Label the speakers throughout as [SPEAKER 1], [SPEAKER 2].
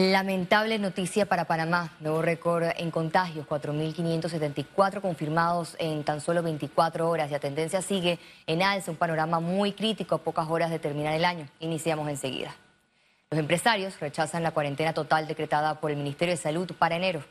[SPEAKER 1] Lamentable noticia para Panamá. Nuevo récord en contagios, 4.574 confirmados en tan solo 24 horas. Y la tendencia sigue en alza, un panorama muy crítico a pocas horas de terminar el año. Iniciamos enseguida. Los empresarios rechazan la cuarentena total decretada por el Ministerio de Salud para enero.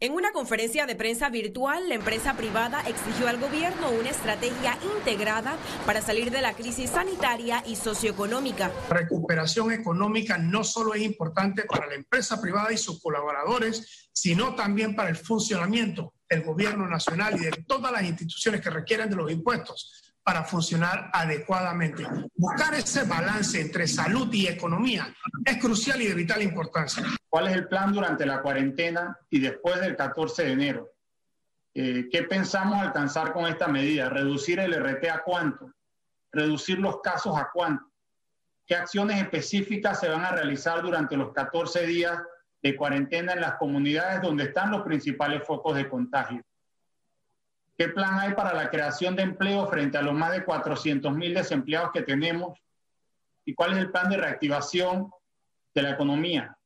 [SPEAKER 2] En una conferencia de prensa virtual, la empresa privada exigió al gobierno una estrategia integrada para salir de la crisis sanitaria y socioeconómica.
[SPEAKER 3] La recuperación económica no solo es importante para la empresa privada y sus colaboradores, sino también para el funcionamiento del gobierno nacional y de todas las instituciones que requieren de los impuestos para funcionar adecuadamente. Buscar ese balance entre salud y economía es crucial y de vital importancia.
[SPEAKER 4] ¿Cuál es el plan durante la cuarentena y después del 14 de enero? Eh, ¿Qué pensamos alcanzar con esta medida? ¿Reducir el RT a cuánto? ¿Reducir los casos a cuánto? ¿Qué acciones específicas se van a realizar durante los 14 días de cuarentena en las comunidades donde están los principales focos de contagio? ¿Qué plan hay para la creación de empleo frente a los más de 400 mil desempleados que tenemos? ¿Y cuál es el plan de reactivación de la economía?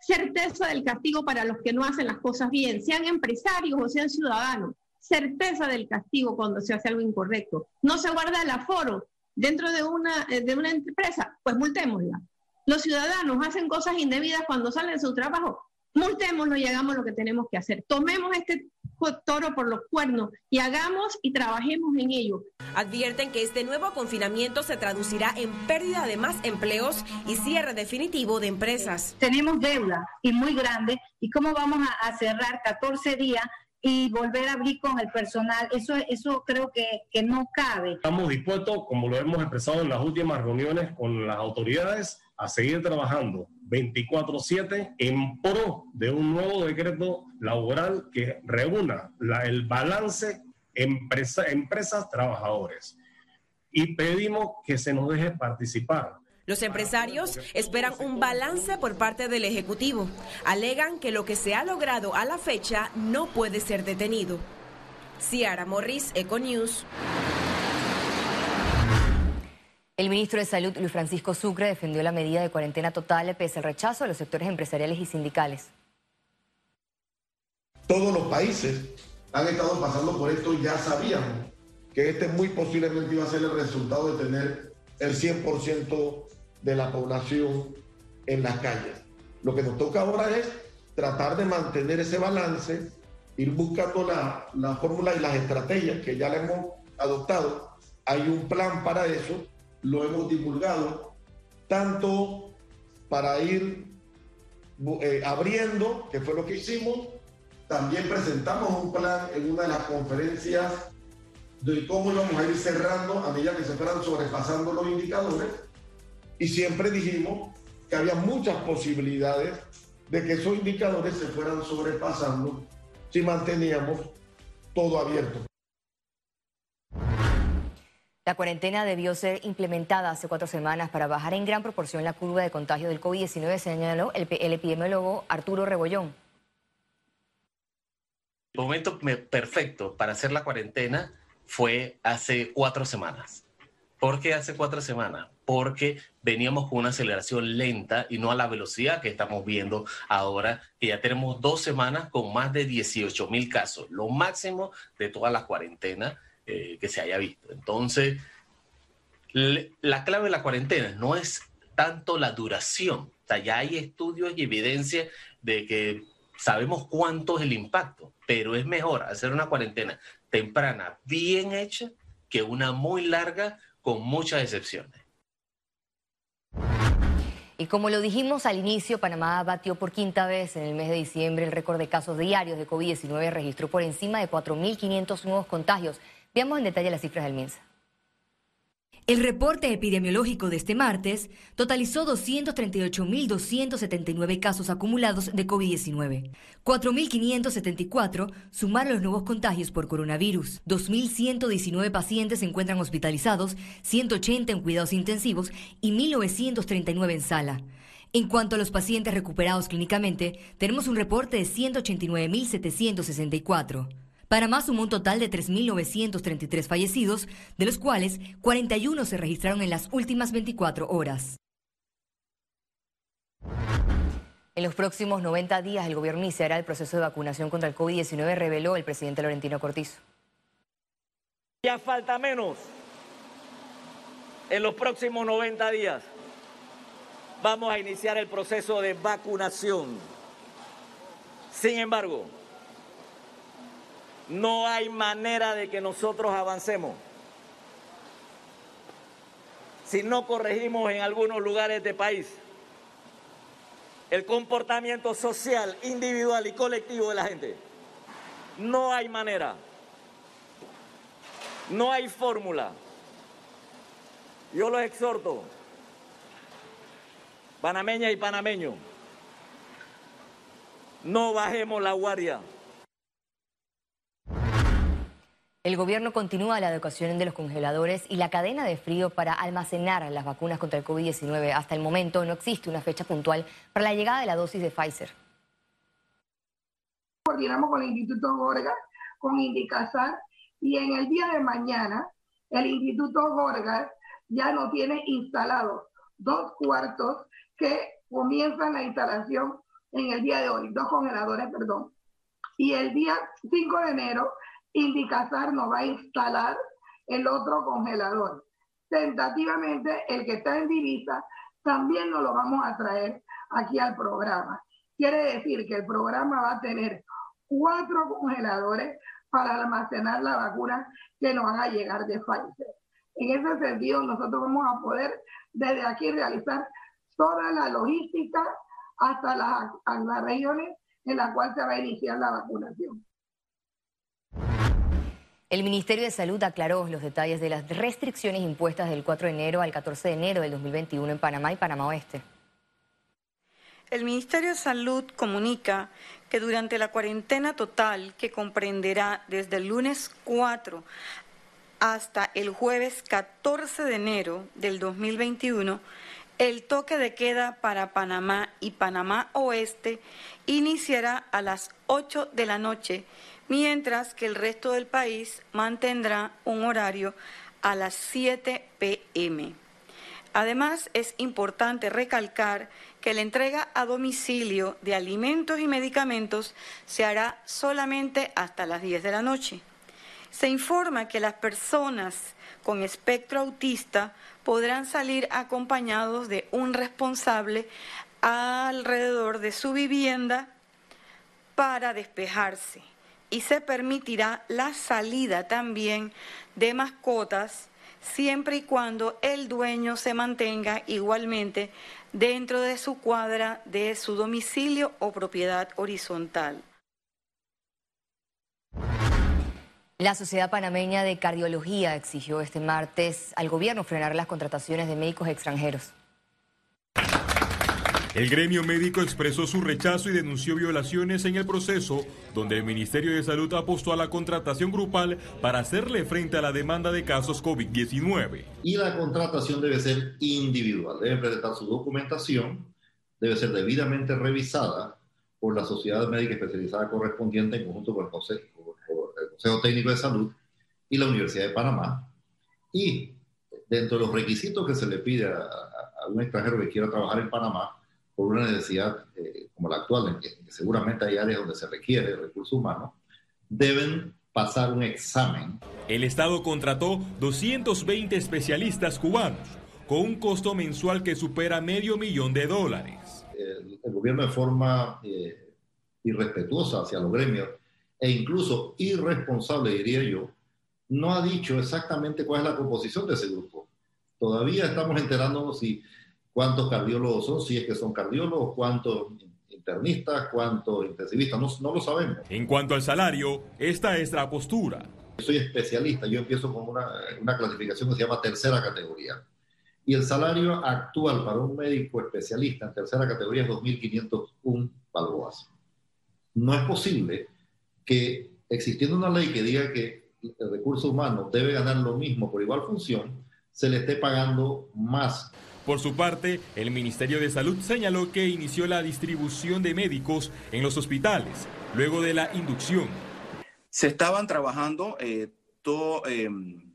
[SPEAKER 5] Certeza del castigo para los que no hacen las cosas bien, sean empresarios o sean ciudadanos. Certeza del castigo cuando se hace algo incorrecto. No se guarda el aforo dentro de una, eh, de una empresa, pues multémosla. Los ciudadanos hacen cosas indebidas cuando salen de su trabajo, multémoslo y hagamos lo que tenemos que hacer. Tomemos este toro por los cuernos y hagamos y trabajemos en ello.
[SPEAKER 2] Advierten que este nuevo confinamiento se traducirá en pérdida de más empleos y cierre definitivo de empresas.
[SPEAKER 6] Tenemos deuda y muy grande y cómo vamos a, cerrar 14 días y volver a abrir con el personal, eso, eso creo que, que no cabe.
[SPEAKER 7] Estamos dispuestos, como lo hemos expresado en las últimas reuniones con las autoridades, a seguir trabajando 24/7 en pro de un nuevo decreto laboral que reúna el balance empresa, empresas trabajadores. Y pedimos que se nos deje participar.
[SPEAKER 2] Los empresarios esperan un balance por parte del Ejecutivo. Alegan que lo que se ha logrado a la fecha no puede ser detenido. Ciara Morris, Econews.
[SPEAKER 1] El ministro de Salud, Luis Francisco Sucre, defendió la medida de cuarentena total pese al rechazo de los sectores empresariales y sindicales.
[SPEAKER 8] Todos los países han estado pasando por esto y ya sabíamos que este muy posiblemente iba a ser el resultado de tener el 100% de la población en las calles. Lo que nos toca ahora es tratar de mantener ese balance, ir buscando la, la fórmula y las estrategias que ya le hemos adoptado. Hay un plan para eso lo hemos divulgado, tanto para ir eh, abriendo, que fue lo que hicimos, también presentamos un plan en una de las conferencias de cómo íbamos a ir cerrando a medida que se fueran sobrepasando los indicadores, y siempre dijimos que había muchas posibilidades de que esos indicadores se fueran sobrepasando si manteníamos todo abierto.
[SPEAKER 1] La cuarentena debió ser implementada hace cuatro semanas para bajar en gran proporción la curva de contagio del COVID-19, señaló el, epidemiólogo Arturo Rebollón.
[SPEAKER 9] El momento perfecto para hacer la cuarentena fue hace cuatro semanas. ¿Por qué hace cuatro semanas? Porque veníamos con una aceleración lenta y no a la velocidad que estamos viendo ahora, que ya tenemos dos semanas con más de 18 mil casos, lo máximo de toda la cuarentena eh, que se haya visto. Entonces, la clave de la cuarentena no es tanto la duración. O sea, ya hay estudios y evidencia de que sabemos cuánto es el impacto, pero es mejor hacer una cuarentena temprana bien hecha que una muy larga con muchas excepciones.
[SPEAKER 1] Y como lo dijimos al inicio, Panamá batió por quinta vez en el mes de diciembre el récord de casos diarios de COVID-19, registró por encima de 4.500 nuevos contagios. Veamos en detalle las cifras del MINSA.
[SPEAKER 10] El reporte epidemiológico de este martes totalizó 238.279 casos acumulados de COVID-19. 4.574 sumaron los nuevos contagios por coronavirus. 2.119 pacientes se encuentran hospitalizados, 180 en cuidados intensivos y 1.939 en sala. En cuanto a los pacientes recuperados clínicamente, tenemos un reporte de 189.764. Panamá sumó un total de 3.933 fallecidos, de los cuales 41 se registraron en las últimas 24 horas.
[SPEAKER 1] En los próximos 90 días el gobierno iniciará el proceso de vacunación contra el COVID-19, reveló el presidente Laurentino Cortizo.
[SPEAKER 11] Ya falta menos. En los próximos 90 días vamos a iniciar el proceso de vacunación. Sin embargo, no hay manera de que nosotros avancemos si no corregimos en algunos lugares del país el comportamiento social, individual y colectivo de la gente. No hay manera, no hay fórmula. Yo los exhorto, panameña y panameño, no bajemos la guardia.
[SPEAKER 1] El gobierno continúa la adecuación de los congeladores y la cadena de frío para almacenar las vacunas contra el COVID-19. Hasta el momento no existe una fecha puntual para la llegada de la dosis de Pfizer.
[SPEAKER 12] Coordinamos con el Instituto Gorga, con Indicasar, y en el día de mañana el Instituto Gorga ya no tiene instalados dos cuartos que comienzan la instalación en el día de hoy, dos congeladores, perdón. Y el día 5 de enero Indicazar nos va a instalar el otro congelador. Tentativamente, el que está en divisa también nos lo vamos a traer aquí al programa. Quiere decir que el programa va a tener cuatro congeladores para almacenar la vacuna que nos van a llegar de Pfizer. En ese sentido, nosotros vamos a poder desde aquí realizar toda la logística hasta las, las regiones en las cuales se va a iniciar la vacunación.
[SPEAKER 1] El Ministerio de Salud aclaró los detalles de las restricciones impuestas del 4 de enero al 14 de enero del 2021 en Panamá y Panamá Oeste.
[SPEAKER 13] El Ministerio de Salud comunica que durante la cuarentena total, que comprenderá desde el lunes 4 hasta el jueves 14 de enero del 2021, el toque de queda para Panamá y Panamá Oeste iniciará a las 8 de la noche mientras que el resto del país mantendrá un horario a las 7 pm. Además, es importante recalcar que la entrega a domicilio de alimentos y medicamentos se hará solamente hasta las 10 de la noche. Se informa que las personas con espectro autista podrán salir acompañados de un responsable alrededor de su vivienda para despejarse y se permitirá la salida también de mascotas siempre y cuando el dueño se mantenga igualmente dentro de su cuadra de su domicilio o propiedad horizontal.
[SPEAKER 1] La Sociedad Panameña de Cardiología exigió este martes al gobierno frenar las contrataciones de médicos extranjeros.
[SPEAKER 14] El gremio médico expresó su rechazo y denunció violaciones en el proceso, donde el Ministerio de Salud apostó a la contratación grupal para hacerle frente a la demanda de casos COVID-19.
[SPEAKER 15] Y la contratación debe ser individual, debe presentar su documentación, debe ser debidamente revisada por la Sociedad Médica Especializada correspondiente en conjunto con el Consejo, el Consejo Técnico de Salud y la Universidad de Panamá. Y dentro de los requisitos que se le pide a, a un extranjero que quiera trabajar en Panamá, por una necesidad eh, como la actual, en que, seguramente hay áreas donde se requiere recursos humanos, deben pasar un examen.
[SPEAKER 14] El Estado contrató 220 especialistas cubanos con un costo mensual que supera medio millón de dólares.
[SPEAKER 15] El, gobierno de forma eh, irrespetuosa hacia los gremios e incluso irresponsable, diría yo, no ha dicho exactamente cuál es la composición de ese grupo. Todavía estamos enterándonos si cuántos cardiólogos son, si es que son cardiólogos, cuántos internistas, cuántos intensivistas, no, no lo sabemos.
[SPEAKER 14] En cuanto al salario, esta es la postura.
[SPEAKER 15] Soy especialista, yo empiezo con una, una clasificación que se llama tercera categoría. Y el salario actual para un médico especialista en tercera categoría es 2.501 balboas. No es posible que, existiendo una ley que diga que el recurso humano debe ganar lo mismo por igual función, se le esté pagando más.
[SPEAKER 14] Por su parte, el Ministerio de Salud señaló que inició la distribución de médicos en los hospitales luego de la inducción.
[SPEAKER 16] Se estaban trabajando eh, em,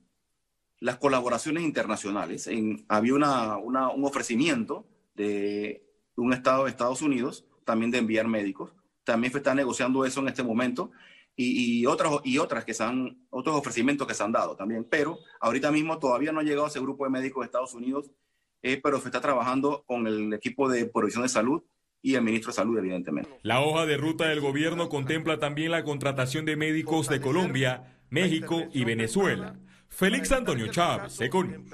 [SPEAKER 16] las colaboraciones internacionales. había un ofrecimiento de un Estado de Estados Unidos también de enviar médicos. También se está negociando eso en este momento y, otras, y otras que se han, otros ofrecimientos que se han dado también. Pero ahorita mismo todavía no ha llegado ese grupo de médicos de Estados Unidos, eh, pero se está trabajando con el equipo de provisión de salud y el ministro de Salud, evidentemente.
[SPEAKER 14] La hoja de ruta del gobierno contempla también la contratación de médicos de Colombia, México y Venezuela. Félix Antonio Chávez, Econ.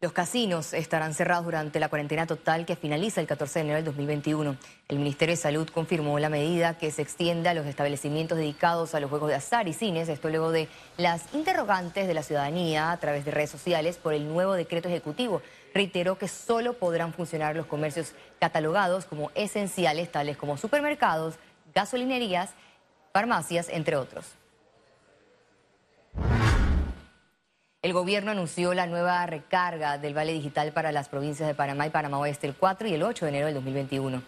[SPEAKER 1] Los casinos estarán cerrados durante la cuarentena total que finaliza el 14 de enero del 2021. El Ministerio de Salud confirmó la medida que se extiende a los establecimientos dedicados a los juegos de azar y cines, esto luego de las interrogantes de la ciudadanía a través de redes sociales por el nuevo decreto ejecutivo. Reiteró que solo podrán funcionar los comercios catalogados como esenciales, tales como supermercados, gasolinerías, farmacias, entre otros. El gobierno anunció la nueva recarga del Vale Digital para las provincias de Panamá y Panamá Oeste el 4 y el 8 de enero del 2021.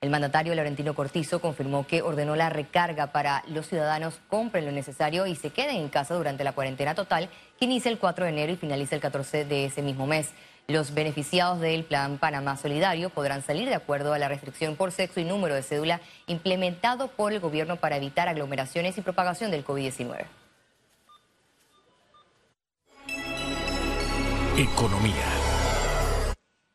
[SPEAKER 1] El mandatario Laurentino Cortizo confirmó que ordenó la recarga para los ciudadanos compren lo necesario y se queden en casa durante la cuarentena total que inicia el 4 de enero y finaliza el 14 de ese mismo mes. Los beneficiados del Plan Panamá Solidario podrán salir de acuerdo a la restricción por sexo y número de cédula implementado por el gobierno para evitar aglomeraciones y propagación del COVID-19.
[SPEAKER 17] Economía.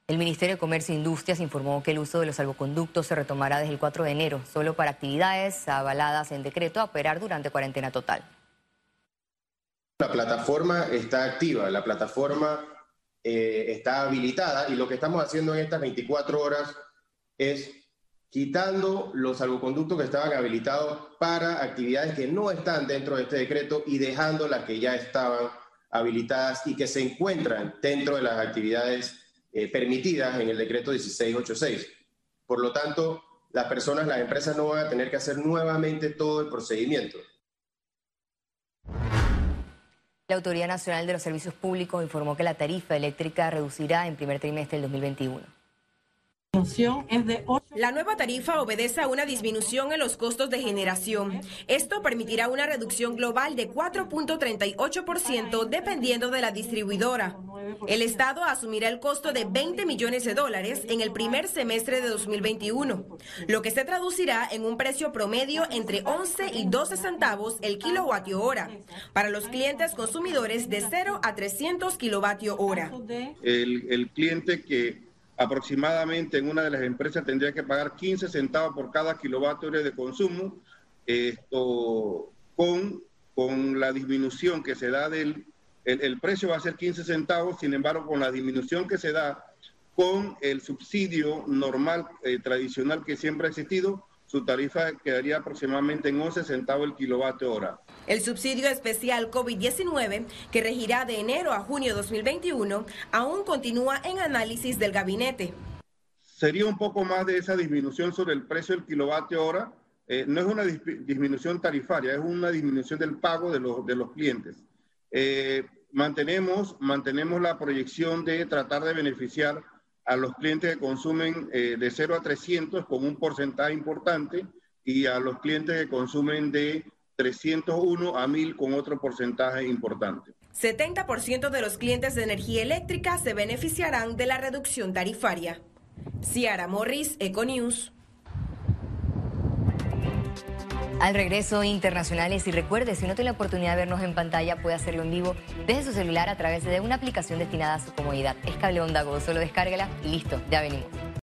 [SPEAKER 1] El Ministerio de Comercio e Industrias informó que el uso de los salvoconductos se retomará desde el 4 de enero, solo para actividades avaladas en decreto a operar durante cuarentena total.
[SPEAKER 18] La plataforma está activa, la plataforma eh, está habilitada y lo que estamos haciendo en estas 24 horas es quitando los salvoconductos que estaban habilitados para actividades que no están dentro de este decreto y dejando las que ya estaban habilitadas y que se encuentran dentro de las actividades eh, permitidas en el decreto 1686. Por lo tanto, las personas, las empresas no van a tener que hacer nuevamente todo el procedimiento.
[SPEAKER 1] La Autoridad Nacional de los Servicios Públicos informó que la tarifa eléctrica reducirá en primer trimestre del 2021.
[SPEAKER 2] La nueva tarifa obedece a una disminución en los costos de generación. Esto permitirá una reducción global de 4.38% dependiendo de la distribuidora. El Estado asumirá el costo de 20 millones de dólares en el primer semestre de 2021, lo que se traducirá en un precio promedio entre 11 y 12 centavos el kilovatio hora para los clientes consumidores de 0 a 300 kilovatio hora.
[SPEAKER 19] El, el cliente que aproximadamente en una de las empresas tendría que pagar 15 centavos por cada kilovatio hora de consumo, esto con, con la disminución que se da del, el, precio va a ser 15 centavos, sin embargo, con la disminución que se da con el subsidio normal, eh, tradicional que siempre ha existido, su tarifa quedaría aproximadamente en 11 centavos el kilovatio hora.
[SPEAKER 2] El subsidio especial COVID-19, que regirá de enero a junio de 2021, aún continúa en análisis del gabinete.
[SPEAKER 19] Sería un poco más de esa disminución sobre el precio del kilovatio hora. Eh, no es una disminución tarifaria, es una disminución del pago de los, de los clientes. Eh, mantenemos, mantenemos la proyección de tratar de beneficiar a los clientes que consumen eh, de 0 a 300 con un porcentaje importante y a los clientes que consumen de 301 a 1000 con otro porcentaje importante.
[SPEAKER 2] 70% de los clientes de energía eléctrica se beneficiarán de la reducción tarifaria. Ciara Morris, Econews.
[SPEAKER 1] Al regreso internacionales y recuerde, si no tiene la oportunidad de vernos en pantalla, puede hacerlo en vivo desde su celular a través de una aplicación destinada a su comodidad. Es Cable Onda Go, solo descárgala y listo, ya venimos.